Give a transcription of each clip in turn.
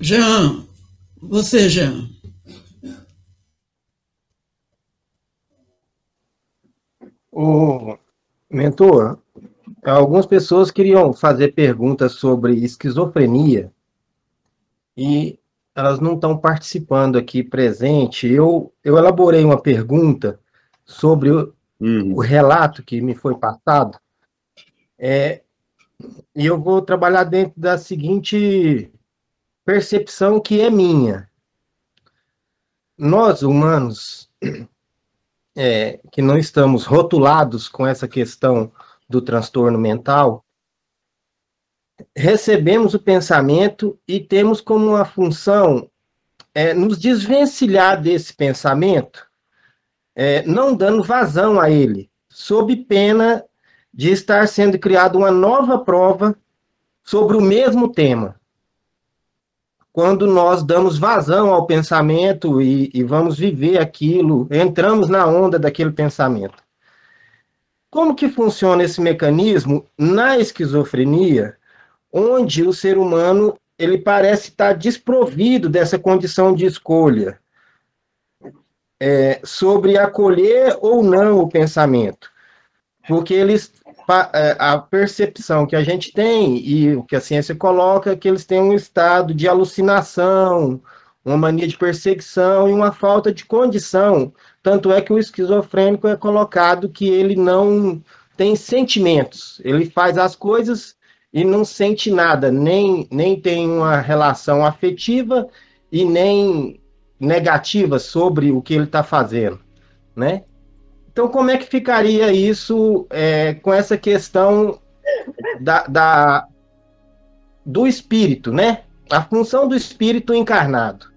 Jean, você, Jean. O mentor, algumas pessoas queriam fazer perguntas sobre esquizofrenia e elas não estão participando aqui presente. Eu, eu elaborei uma pergunta sobre o, uhum. o relato que me foi passado. É, e eu vou trabalhar dentro da seguinte percepção que é minha. Nós, humanos, é, que não estamos rotulados com essa questão do transtorno mental, recebemos o pensamento e temos como uma função é, nos desvencilhar desse pensamento, é, não dando vazão a ele, sob pena de estar sendo criada uma nova prova sobre o mesmo tema. Quando nós damos vazão ao pensamento e, e vamos viver aquilo, entramos na onda daquele pensamento. Como que funciona esse mecanismo na esquizofrenia, onde o ser humano ele parece estar desprovido dessa condição de escolha é, sobre acolher ou não o pensamento, porque eles é, a percepção que a gente tem e o que a ciência coloca é que eles têm um estado de alucinação, uma mania de perseguição e uma falta de condição. Tanto é que o esquizofrênico é colocado que ele não tem sentimentos, ele faz as coisas e não sente nada, nem, nem tem uma relação afetiva e nem negativa sobre o que ele está fazendo, né? Então, como é que ficaria isso é, com essa questão da, da, do espírito, né? A função do espírito encarnado.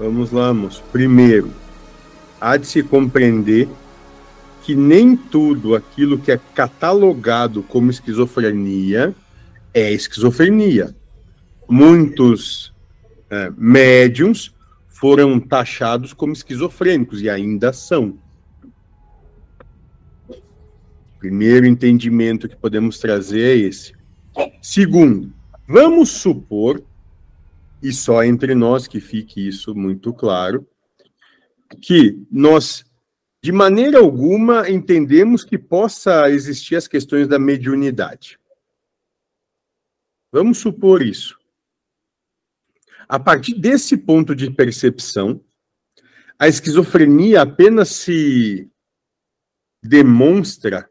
Vamos lá, moço. Primeiro, há de se compreender que nem tudo aquilo que é catalogado como esquizofrenia é esquizofrenia. Muitos é, médiums foram taxados como esquizofrênicos e ainda são. Primeiro entendimento que podemos trazer é esse. Segundo, vamos supor e só entre nós que fique isso muito claro, que nós, de maneira alguma, entendemos que possa existir as questões da mediunidade. Vamos supor isso. A partir desse ponto de percepção, a esquizofrenia apenas se demonstra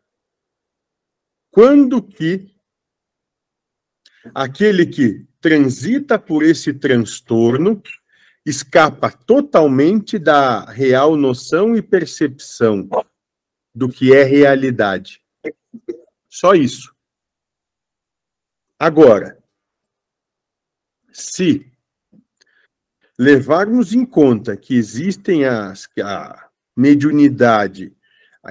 quando que aquele que transita por esse transtorno escapa totalmente da real noção e percepção do que é realidade. Só isso. Agora, se levarmos em conta que existem as, a mediunidade,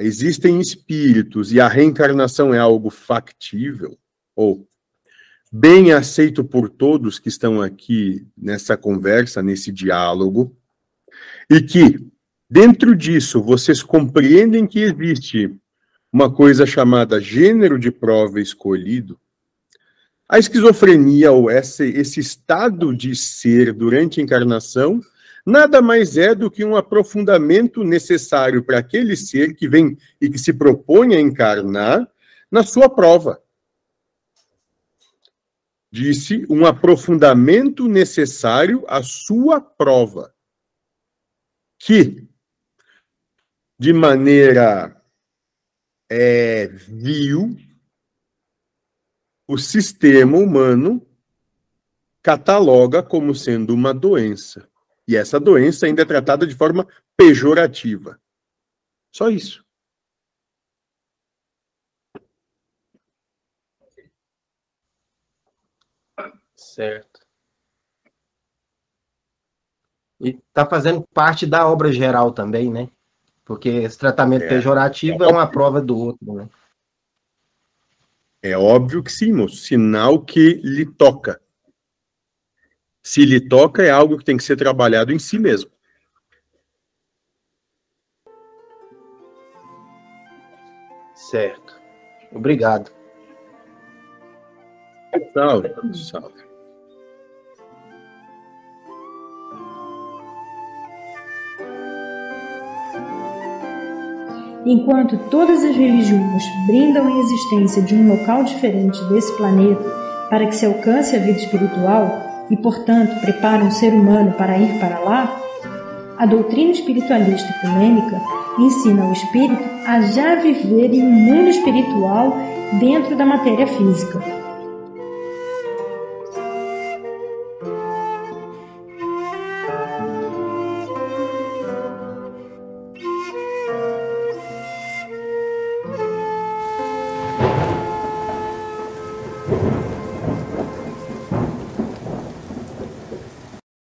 existem espíritos e a reencarnação é algo factível, ou bem aceito por todos que estão aqui nessa conversa, nesse diálogo, e que, dentro disso, vocês compreendem que existe uma coisa chamada gênero de prova escolhido, a esquizofrenia, ou esse, esse estado de ser durante a encarnação, nada mais é do que um aprofundamento necessário para aquele ser que vem e que se propõe a encarnar na sua prova disse um aprofundamento necessário à sua prova, que, de maneira é, vil, o sistema humano cataloga como sendo uma doença. E essa doença ainda é tratada de forma pejorativa. Só isso. Certo. E está fazendo parte da obra geral também, né? Porque esse tratamento é. pejorativo é uma prova do outro, né? É óbvio que sim, moço. Sinal que lhe toca. Se lhe toca, é algo que tem que ser trabalhado em si mesmo. Certo. Obrigado. Salve, salve. Enquanto todas as religiões brindam a existência de um local diferente desse planeta para que se alcance a vida espiritual e, portanto, preparam o ser humano para ir para lá, a doutrina espiritualista ecumênica ensina o espírito a já viver em um mundo espiritual dentro da matéria física.